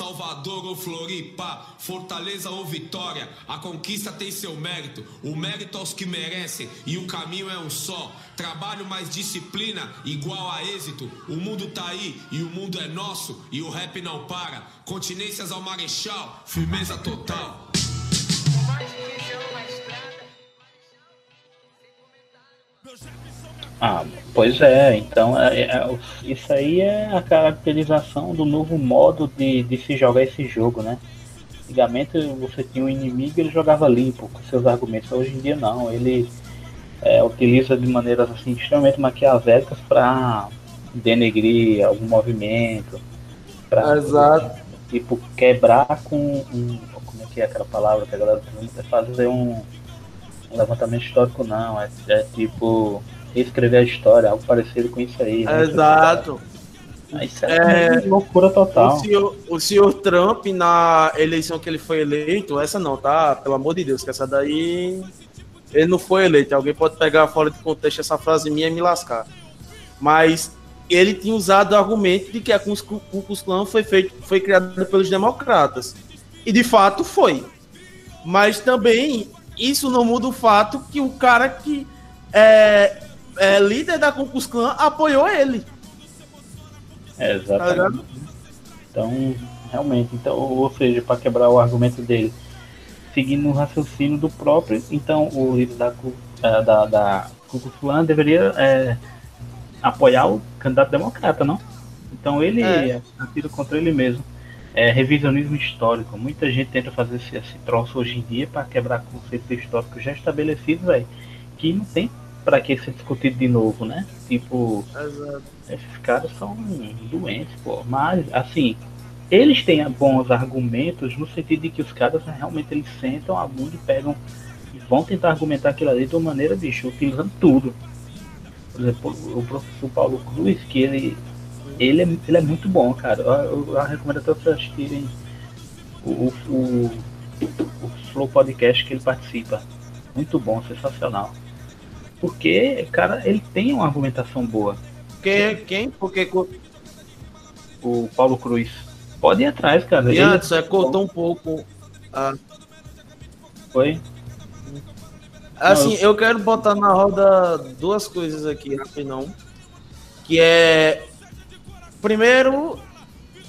Salvador ou Floripa, Fortaleza ou Vitória, a conquista tem seu mérito, o mérito aos que merecem e o caminho é um só. Trabalho mais disciplina, igual a êxito. O mundo tá aí e o mundo é nosso e o rap não para. Continências ao Marechal, firmeza total. Ah, pois é, então é, é, isso aí é a caracterização do novo modo de, de se jogar esse jogo, né? Antigamente você tinha um inimigo e ele jogava limpo com seus argumentos, hoje em dia não, ele é, utiliza de maneiras assim extremamente maquiavélicas para denegrir algum movimento, para tipo quebrar com um, como é que é aquela palavra que a galera usa, é fazer um, um levantamento histórico não, é, é tipo reescrever a história, algo parecido com isso aí. Né? Exato. Isso é, é loucura total. O senhor, o senhor Trump, na eleição que ele foi eleito, essa não, tá? Pelo amor de Deus, que essa daí. Ele não foi eleito. Alguém pode pegar fora de contexto essa frase minha e me lascar. Mas ele tinha usado o argumento de que a Ku Klux Klan foi, feito, foi criada pelos democratas. E de fato foi. Mas também isso não muda o fato que o cara que é, é, líder da Klux Klan apoiou ele. É, exatamente. Tá então, realmente, então, ou seja, para quebrar o argumento dele, seguindo o raciocínio do próprio, então o líder da, é, da, da Klux Klan deveria é, apoiar o candidato democrata, não? Então ele é atira contra ele mesmo. É revisionismo histórico. Muita gente tenta fazer esse, esse troço hoje em dia para quebrar conceitos históricos já estabelecidos, velho, que não tem para que ser discutido de novo, né? Tipo, Exato. esses caras são doentes, pô. Mas, assim, eles têm bons argumentos no sentido de que os caras realmente eles sentam a bunda e pegam e vão tentar argumentar aquilo ali de uma maneira, bicho, utilizando tudo. Por exemplo, o professor Paulo Cruz, que ele, ele, é, ele é muito bom, cara. Eu, eu, eu recomendo até vocês assistirem o, o, o, o Flow Podcast que ele participa. Muito bom, sensacional. Porque, cara, ele tem uma argumentação boa. Quem? Quem? Porque. O Paulo Cruz. Pode ir atrás, cara. E ele antes, é, cortou um pouco. Ah. Foi? Assim, eu... eu quero botar na roda duas coisas aqui, rapidão. Que é. Primeiro,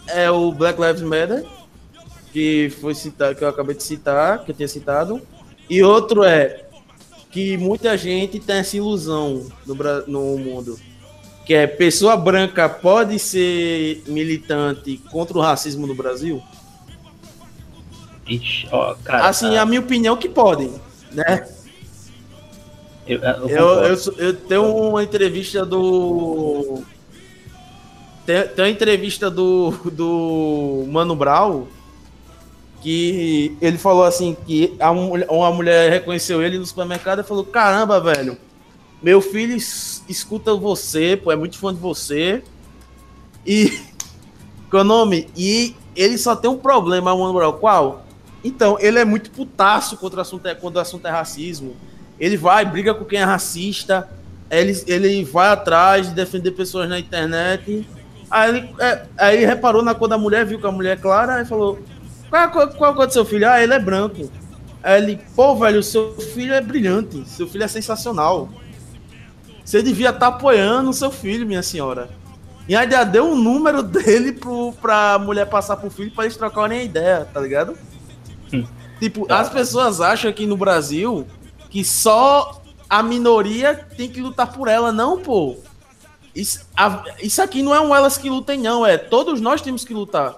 é o Black Lives Matter, que foi citado, que eu acabei de citar, que eu tinha citado. E outro é que muita gente tem essa ilusão no, no mundo. Que é pessoa branca pode ser militante contra o racismo no Brasil? Ixi, ó, cara, assim, a minha opinião que podem, né? Eu, eu, eu, eu, eu tenho uma entrevista do. Tem, tem uma entrevista do, do Mano Brown que ele falou assim que a, uma mulher reconheceu ele no supermercado e falou: "Caramba, velho, meu filho escuta você, pô, é muito fã de você". E qual é nome? E ele só tem um problema, mano, qual? Então, ele é muito putaço contra o assunto, quando o assunto é racismo. Ele vai, briga com quem é racista, ele, ele vai atrás de defender pessoas na internet. Aí ele, é, aí ele reparou na cor da mulher, viu que a mulher é clara, e falou: qual, qual, qual a cor do seu filho? Ah, ele é branco. Aí ele, pô, velho, seu filho é brilhante, seu filho é sensacional. Você devia estar tá apoiando o seu filho, minha senhora. E ainda deu um número dele pro, pra mulher passar pro filho pra eles trocarem a ideia, tá ligado? Hum. Tipo, tá. as pessoas acham aqui no Brasil que só a minoria tem que lutar por ela. Não, pô. Isso, a, isso aqui não é um elas que lutem, não. É todos nós temos que lutar.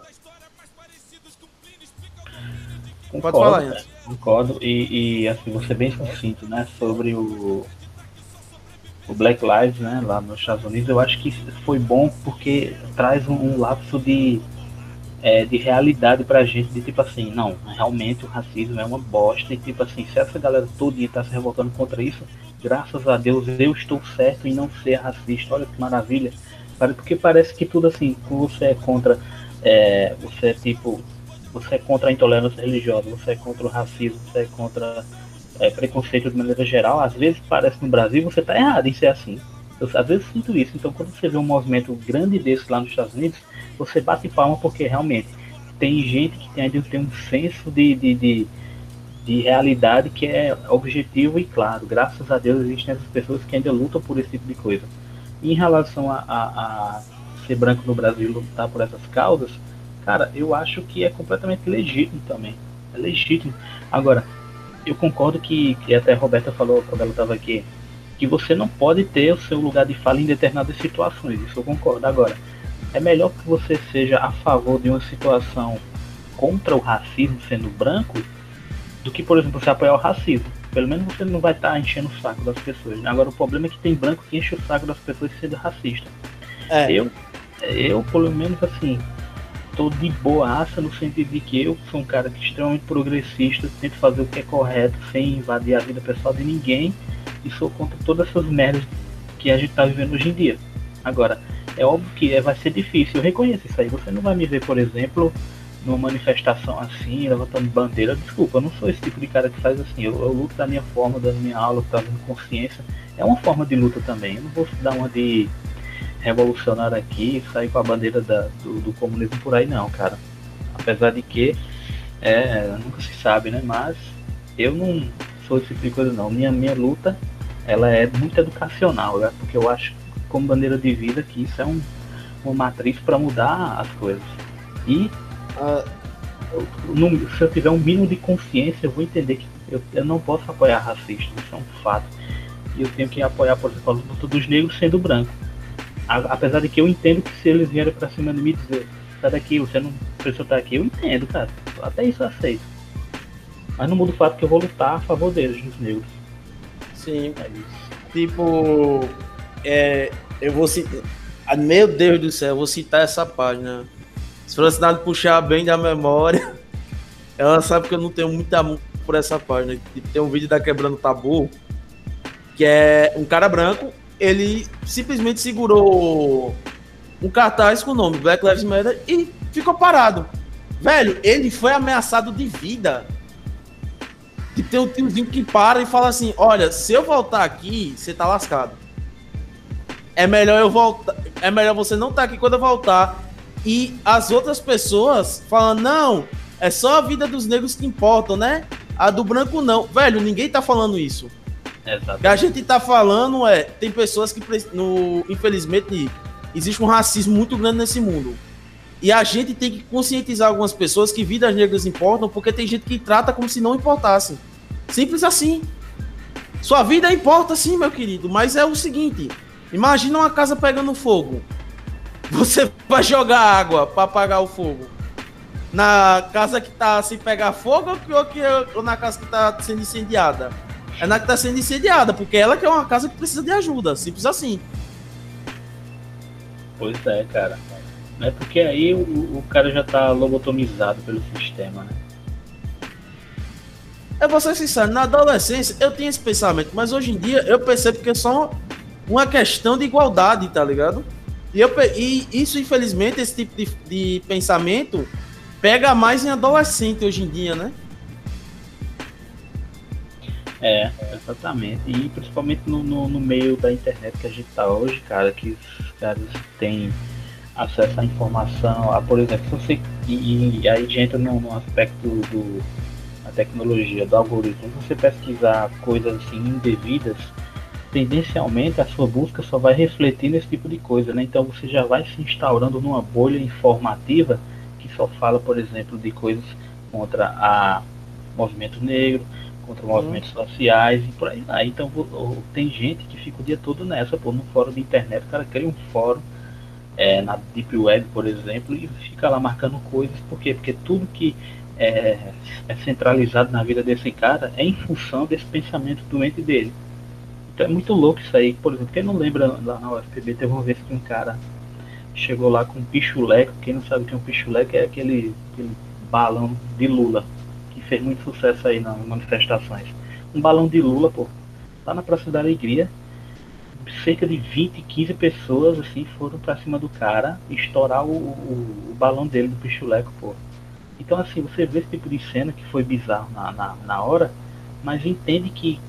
Concordo, Pode falar, Jens. Concordo, e, e assim, você bem sucinto, né, sobre o, o Black Lives, né, lá nos Estados Unidos, eu acho que foi bom porque traz um, um lapso de, é, de realidade pra gente, de tipo assim, não, realmente o racismo é uma bosta, e tipo assim, se essa galera toda tá se revoltando contra isso, graças a Deus eu estou certo em não ser racista, olha que maravilha, porque parece que tudo assim, você é contra, é, você é tipo, você é contra a intolerância religiosa, você é contra o racismo, você é contra é, preconceito de maneira geral, às vezes parece no Brasil você está errado em ser assim. Eu, às vezes sinto isso. Então, quando você vê um movimento grande desse lá nos Estados Unidos, você bate palma porque realmente tem gente que ainda tem um senso de, de, de, de, realidade que é objetivo e claro. Graças a Deus existem essas pessoas que ainda lutam por esse tipo de coisa. Em relação a, a, a ser branco no Brasil e lutar por essas causas, cara, eu acho que é completamente legítimo também. É legítimo. Agora, eu concordo que, que até a Roberta falou quando ela estava aqui, que você não pode ter o seu lugar de fala em determinadas situações. Isso eu concordo. Agora, é melhor que você seja a favor de uma situação contra o racismo sendo branco do que, por exemplo, você apoiar o racismo. Pelo menos você não vai estar tá enchendo o saco das pessoas. Né? Agora, o problema é que tem branco que enche o saco das pessoas sendo racista. É. Eu, eu, pelo menos, assim, tô de boaça no sentido de que eu sou um cara que extremamente progressista, tento fazer o que é correto sem invadir a vida pessoal de ninguém e sou contra todas essas merdas que a gente tá vivendo hoje em dia. Agora, é óbvio que é, vai ser difícil, eu reconheço isso aí. Você não vai me ver, por exemplo, numa manifestação assim, levantando bandeira. Desculpa, eu não sou esse tipo de cara que faz assim. Eu, eu luto da minha forma, da minha aula, trazendo consciência. É uma forma de luta também. Eu não vou dar uma de revolucionário aqui e sair com a bandeira da, do, do, comunismo por aí não, cara. Apesar de que é, nunca se sabe, né? Mas eu não sou esse tipo de coisa não. Minha, minha luta ela é muito educacional, né? porque eu acho como bandeira de vida que isso é um, uma matriz para mudar as coisas. E uh, eu, no, se eu tiver um mínimo de consciência, eu vou entender que eu, eu não posso apoiar racistas, isso é um fato. E eu tenho que apoiar, por exemplo, a luta dos negros sendo branco. A, apesar de que eu entendo que se eles vierem para cima de mim dizer, sai daqui, você não precisa estar aqui, eu entendo, cara. Até isso eu aceito. Mas não muda o fato que eu vou lutar a favor deles, dos negros. Sim. É tipo, é, eu vou citar. Ah, meu Deus do céu, eu vou citar essa página. Se Francinado puxar bem da memória, ela sabe que eu não tenho muita amor por essa página. Tem um vídeo da Quebrando Tabu, que é um cara branco, ele simplesmente segurou um cartaz com o nome Black Lives Matter e ficou parado. Velho, ele foi ameaçado de vida. E tem um tiozinho que para e fala assim: Olha, se eu voltar aqui, você tá lascado é melhor eu voltar. É melhor você não estar tá aqui quando eu voltar. E as outras pessoas falando, não, é só a vida dos negros que importam, né? A do branco não. Velho, ninguém tá falando isso. Exatamente. O que a gente tá falando é, tem pessoas que, no, infelizmente, existe um racismo muito grande nesse mundo. E a gente tem que conscientizar algumas pessoas que vidas negras importam, porque tem gente que trata como se não importasse. Simples assim. Sua vida importa sim, meu querido, mas é o seguinte, Imagina uma casa pegando fogo. Você vai jogar água para apagar o fogo. Na casa que tá sem pegar fogo ou, que, ou na casa que tá sendo incendiada? É na que tá sendo incendiada, porque ela que é uma casa que precisa de ajuda, simples assim. Pois é, cara. É porque aí o, o cara já tá lobotomizado pelo sistema, né? Eu vou ser sincero, na adolescência eu tinha esse pensamento, mas hoje em dia eu percebo que é só uma questão de igualdade, tá ligado? E, eu, e isso, infelizmente, esse tipo de, de pensamento pega mais em adolescente hoje em dia, né? É, exatamente. E principalmente no, no, no, meio da internet que a gente tá hoje, cara, que os caras têm acesso à informação. A, por exemplo, você. E, e aí a gente entra no, no aspecto do da tecnologia, do algoritmo. Se você pesquisar coisas assim indevidas, tendencialmente a sua busca só vai refletir nesse tipo de coisa, né? Então você já vai se instaurando numa bolha informativa que só fala, por exemplo, de coisas contra a movimento negro, contra uhum. movimentos sociais e por aí vai. Então tem gente que fica o dia todo nessa, pô, no fórum de internet, o cara cria um fórum é, na Deep Web, por exemplo, e fica lá marcando coisas, por quê? Porque tudo que é, é centralizado na vida desse cara é em função desse pensamento doente dele. Então é muito louco isso aí. Por exemplo, quem não lembra lá na UFPB, teve uma vez que um cara chegou lá com um pichuleco. Quem não sabe o que é um pichuleco é aquele, aquele balão de Lula, fez muito sucesso aí nas manifestações. Um balão de Lula, pô, lá na Praça da Alegria. Cerca de 20, 15 pessoas assim foram para cima do cara estourar o, o, o, balão dele do pichuleco, pô. Então assim, você vê esse tipo de cena que foi bizarro na, na, na hora, mas entende que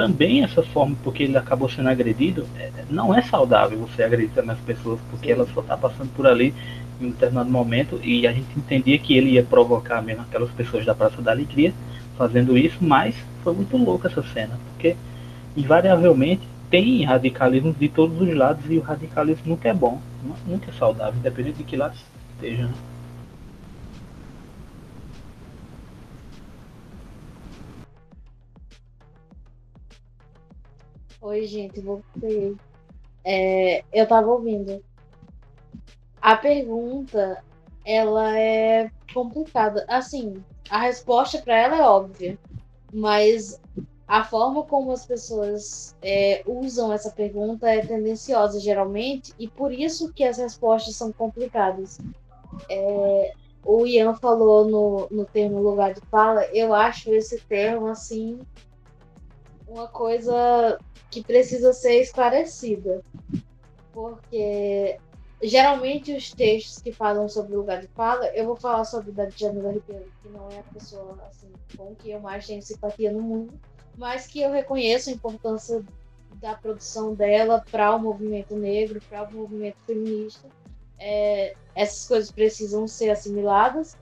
também essa forma, porque ele acabou sendo agredido, é, não é saudável você agredir nas pessoas, porque ela só está passando por ali em um determinado momento e a gente entendia que ele ia provocar mesmo aquelas pessoas da Praça da Alegria fazendo isso, mas foi muito louco essa cena, porque invariavelmente tem radicalismo de todos os lados e o radicalismo nunca é bom, nunca é saudável, independente de que lado esteja. Né? Oi, gente, voltei. É, eu tava ouvindo. A pergunta, ela é complicada. Assim, a resposta para ela é óbvia, mas a forma como as pessoas é, usam essa pergunta é tendenciosa, geralmente, e por isso que as respostas são complicadas. É, o Ian falou no, no termo lugar de fala, eu acho esse termo, assim, uma coisa que precisa ser esclarecida. Porque geralmente os textos que falam sobre o lugar de fala, eu vou falar sobre da Djamila Ribeiro, que não é a pessoa assim, com que eu mais tenho simpatia no mundo, mas que eu reconheço a importância da produção dela para o movimento negro, para o movimento feminista. É, essas coisas precisam ser assimiladas,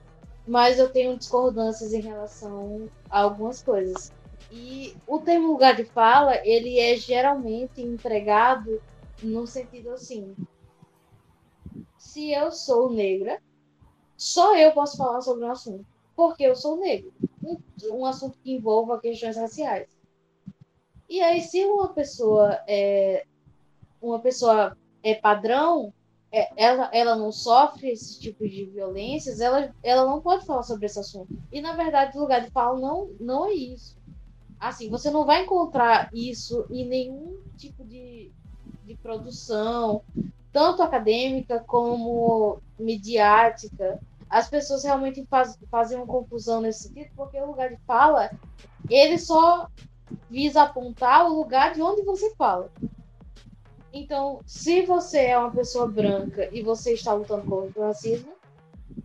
mas eu tenho discordâncias em relação a algumas coisas. E o termo lugar de fala, ele é geralmente empregado no sentido assim: se eu sou negra, só eu posso falar sobre um assunto, porque eu sou negro. Um, um assunto que envolva questões raciais. E aí, se uma pessoa é uma pessoa é padrão, é, ela, ela não sofre esse tipo de violências, ela, ela não pode falar sobre esse assunto. E na verdade, o lugar de fala não, não é isso. Assim, você não vai encontrar isso em nenhum tipo de, de produção, tanto acadêmica como midiática. As pessoas realmente faz, fazem uma confusão nesse sentido, porque o lugar de fala, ele só visa apontar o lugar de onde você fala. Então, se você é uma pessoa branca e você está lutando contra o racismo,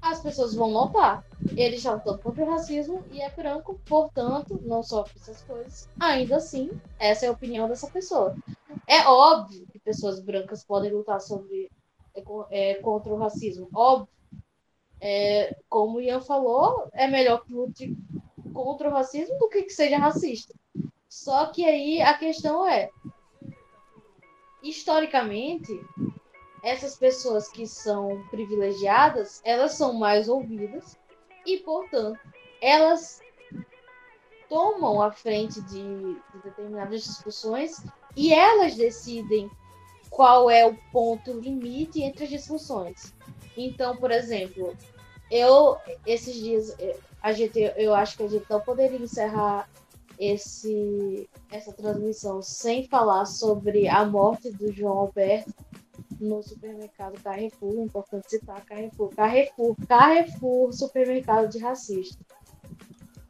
as pessoas vão notar. Ele já lutou contra o racismo e é branco, portanto, não sofre essas coisas. Ainda assim, essa é a opinião dessa pessoa. É óbvio que pessoas brancas podem lutar sobre, é, é contra o racismo. Óbvio. É, como o Ian falou, é melhor que lute contra o racismo do que que seja racista. Só que aí a questão é, historicamente, essas pessoas que são privilegiadas, elas são mais ouvidas e, portanto, elas tomam a frente de, de determinadas discussões e elas decidem qual é o ponto limite entre as discussões. Então, por exemplo, eu esses dias a gente eu acho que a gente não poderia encerrar esse essa transmissão sem falar sobre a morte do João Alberto no supermercado Carrefour, importante citar Carrefour. Carrefour, Carrefour, supermercado de racista.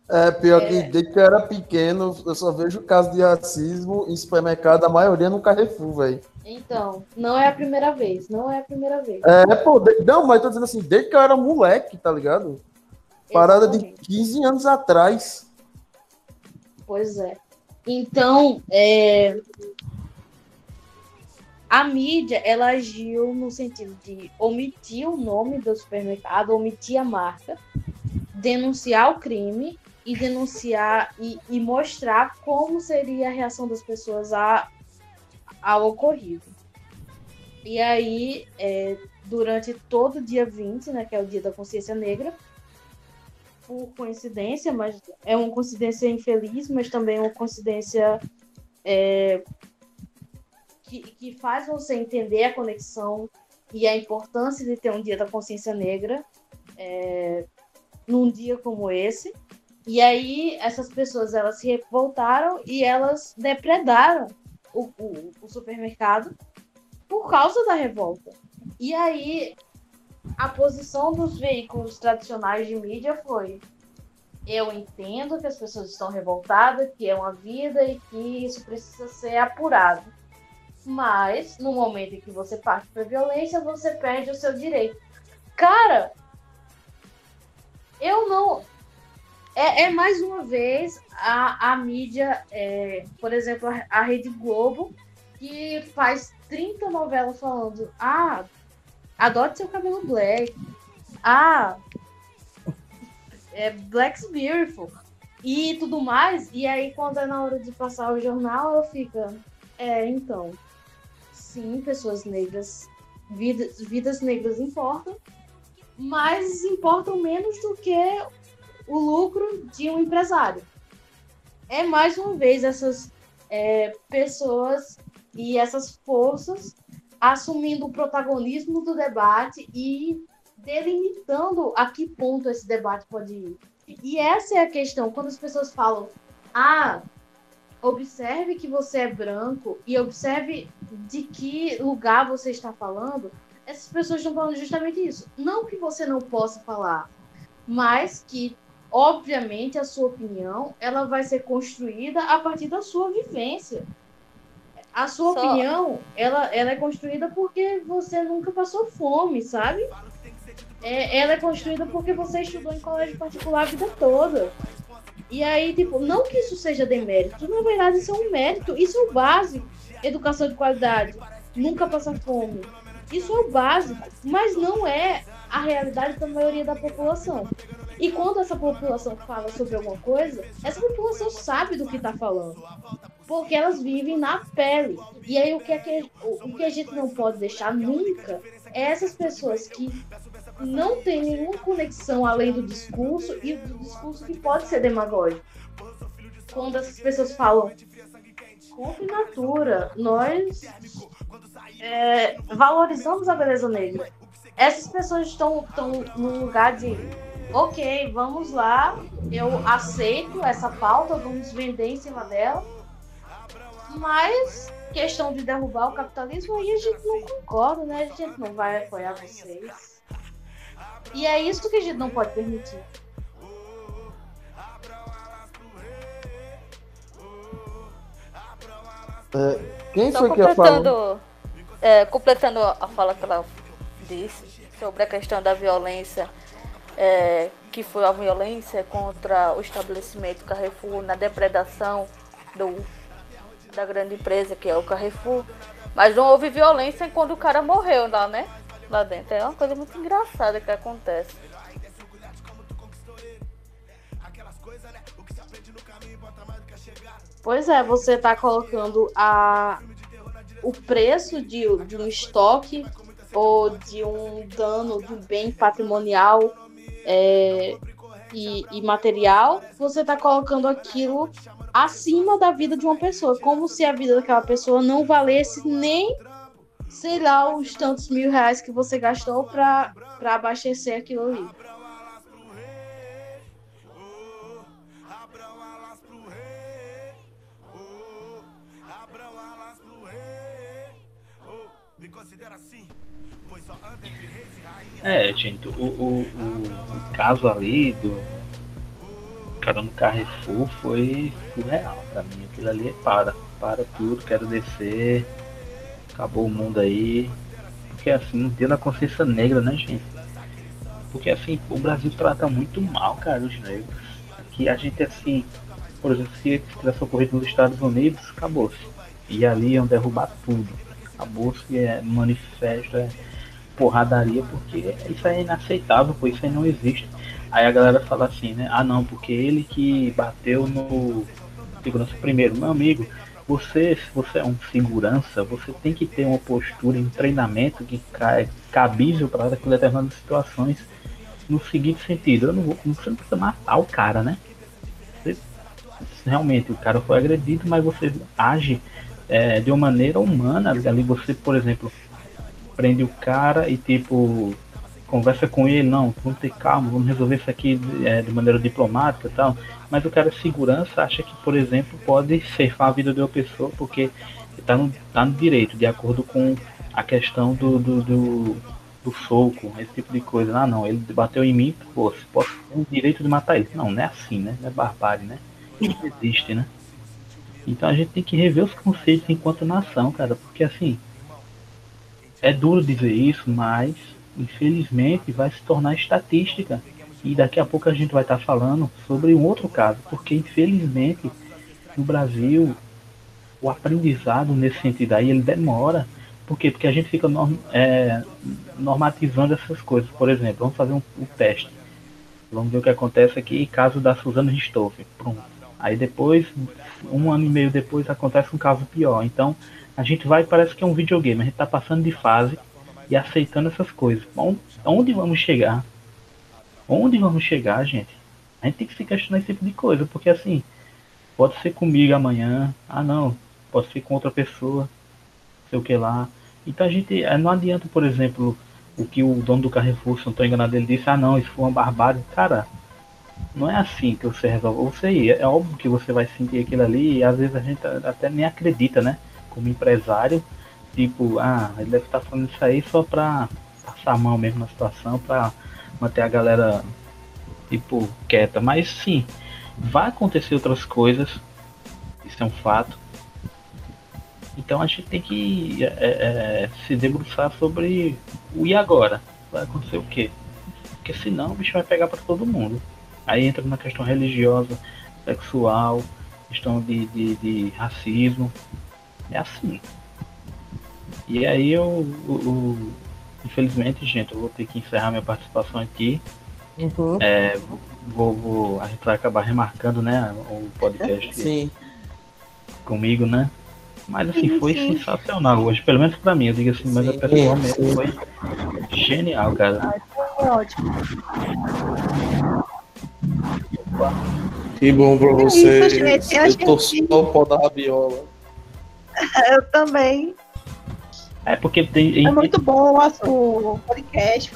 É, pior é... que desde que eu era pequeno, eu só vejo caso de racismo em supermercado, a maioria no Carrefour, velho. Então, não é a primeira vez, não é a primeira vez. É, pô, de... não, mas tô dizendo assim, desde que eu era moleque, tá ligado? Parada Exatamente. de 15 anos atrás. Pois é. Então, é, a mídia ela agiu no sentido de omitir o nome do supermercado, omitir a marca, denunciar o crime e denunciar e, e mostrar como seria a reação das pessoas a, ao ocorrido. E aí, é, durante todo o dia 20, né, que é o dia da consciência negra, por coincidência, mas é uma coincidência infeliz, mas também uma coincidência é, que, que faz você entender a conexão e a importância de ter um dia da consciência negra é, num dia como esse. E aí essas pessoas elas se revoltaram e elas depredaram o, o, o supermercado por causa da revolta. E aí a posição dos veículos tradicionais de mídia foi: eu entendo que as pessoas estão revoltadas, que é uma vida e que isso precisa ser apurado. Mas, no momento em que você parte para violência, você perde o seu direito. Cara, eu não. é, é, mais uma vez a, a mídia, é, por exemplo, a, a, Rede Globo, que faz 30 novelas falando: ah, adote seu cabelo black. Ah, é Black's Beautiful. E tudo mais. E aí, quando é na hora de passar o jornal, ela fica. É, então. Sim, pessoas negras. Vidas, vidas negras importam. Mas importam menos do que o lucro de um empresário. É mais uma vez essas é, pessoas e essas forças assumindo o protagonismo do debate e delimitando a que ponto esse debate pode ir. E essa é a questão, quando as pessoas falam, ah, observe que você é branco e observe de que lugar você está falando, essas pessoas estão falando justamente isso. Não que você não possa falar, mas que obviamente a sua opinião ela vai ser construída a partir da sua vivência. A sua Só... opinião ela, ela é construída porque você nunca passou fome, sabe? É, ela é construída porque você estudou em colégio particular a vida toda. E aí, tipo, não que isso seja demérito, na verdade isso é um mérito, isso é o básico. Educação de qualidade, nunca passar fome. Isso é o básico, mas não é a realidade da maioria da população. E quando essa população fala sobre alguma coisa, essa população sabe do que está falando. Porque elas vivem na pele. E aí o que, é que, o que a gente não pode deixar nunca é essas pessoas que não têm nenhuma conexão além do discurso e do discurso que pode ser demagógico. Quando essas pessoas falam com natura, nós é, valorizamos a beleza negra essas pessoas estão, estão no lugar de ok, vamos lá, eu aceito essa pauta, vamos vender em cima dela. Mas questão de derrubar o capitalismo aí a gente não concorda, né? A gente não vai apoiar vocês. E é isso que a gente não pode permitir. É, quem Só foi que falou? É, completando a fala que ela disse sobre a questão da violência, é, que foi a violência contra o estabelecimento Carrefour na depredação do, da grande empresa que é o Carrefour. Mas não houve violência quando o cara morreu lá, né? Lá dentro. É uma coisa muito engraçada que acontece. Pois é, você está colocando a, o preço de, de um estoque ou de um dano de um bem patrimonial é, e, e, material, você está colocando aquilo acima da vida de uma pessoa, como se a vida daquela pessoa não valesse nem, sei lá, os tantos mil reais que você gastou para abastecer aquilo ali. É, gente, o, o, o, o caso ali do cara no Carrefour foi surreal pra mim. Aquilo ali é para, para tudo, quero descer, acabou o mundo aí. Porque assim, não tem na consciência negra, né, gente? Porque assim, o Brasil trata muito mal, cara, os negros. Aqui a gente assim, por exemplo, se tivesse ocorrido nos Estados Unidos, acabou-se. E ali iam derrubar tudo. Acabou-se, é manifesto, é porradaria, porque isso é inaceitável, pois isso aí não existe. Aí a galera fala assim, né? Ah não, porque ele que bateu no segurança primeiro, meu amigo, você, se você é um segurança, você tem que ter uma postura em treinamento que é cabível para determinadas situações no seguinte sentido, eu não vou, você não precisa matar o cara, né? Você, realmente o cara foi agredido, mas você age é, de uma maneira humana, ali você, por exemplo, prende o cara e tipo conversa com ele, não, vamos ter calma, vamos resolver isso aqui é, de maneira diplomática e tal. Mas o cara de segurança acha que, por exemplo, pode ceifar a vida de uma pessoa porque está no, tá no direito, de acordo com a questão do, do, do, do soco, esse tipo de coisa. Ah não, ele bateu em mim, pô, posso ter o direito de matar ele. Não, não é assim, né? Não é barbárie, né? Isso existe, né? Então a gente tem que rever os conceitos enquanto nação, cara, porque assim, é duro dizer isso, mas infelizmente vai se tornar estatística. E daqui a pouco a gente vai estar falando sobre um outro caso, porque infelizmente no Brasil o aprendizado nesse sentido aí ele demora. Por quê? Porque a gente fica norm, é, normatizando essas coisas. Por exemplo, vamos fazer um, um, teste. Vamos ver o que acontece aqui, caso da Suzana Ristoff. Pronto. Aí depois, um ano e meio depois, acontece um caso pior. Então, a gente vai, parece que é um videogame. A gente está passando de fase e aceitando essas coisas. Onde vamos chegar? Onde vamos chegar, gente? A gente tem que se questionar esse tipo de coisa, porque assim, pode ser comigo amanhã, ah não, pode ser com outra pessoa, sei o que lá. Então a gente, eh, não adianta, por exemplo, o que o dono do Carrefour, se não estou enganado, ele disse, ah não, isso foi uma barbárie. Cara, não é assim que você resolve. Você, é óbvio que você vai sentir aquilo ali e às vezes a gente até nem acredita, né? Como empresário, tipo, ah, ele deve estar falando isso aí só pra passar a mão mesmo na situação, pra manter a galera, tipo, quieta. Mas sim, vai acontecer outras coisas, isso é um fato. Então a gente tem que é, é, se debruçar sobre o e agora. Vai acontecer o quê? Porque senão o bicho vai pegar para todo mundo. Aí entra na questão religiosa, sexual, questão de, de, de racismo. É assim. E aí eu, eu, infelizmente, gente, eu vou ter que encerrar minha participação aqui. Uhum. É, vou, vou, a gente vai acabar remarcando, né, o podcast Sim. comigo, né? Mas assim, sim, foi sim. sensacional hoje, pelo menos pra mim, eu digo assim, mas a pessoa mesmo foi genial, cara. Ai, foi ótimo. Que bom pra você. É isso. Eu, eu tô só o pó da rabiola. Eu também. É porque tem. É muito bom o podcast.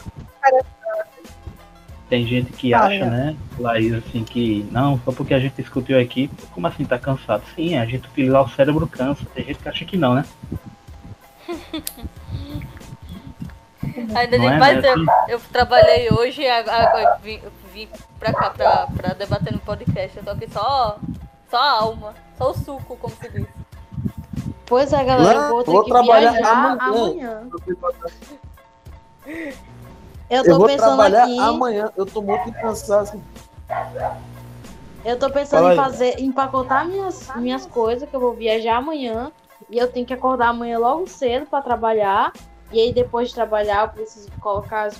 Tem gente que ah, acha, é. né, Laís, assim, que não, só porque a gente discutiu aqui, como assim tá cansado? Sim, a gente utiliza o cérebro cansa. Tem gente que acha que não, né? Ainda nem é, mais né? eu, eu trabalhei hoje e agora vim, vim pra cá pra, pra debater no podcast. Eu tô aqui só, só a alma, só o suco, como se diz. Pois é, galera, eu vou ter vou que trabalhar viajar amanhã. amanhã. Eu tô eu vou pensando trabalhar aqui... amanhã, eu tô muito cansado. Eu tô pensando Fala em fazer, empacotar minhas, minhas coisas, que eu vou viajar amanhã. E eu tenho que acordar amanhã logo cedo para trabalhar. E aí depois de trabalhar eu preciso colocar as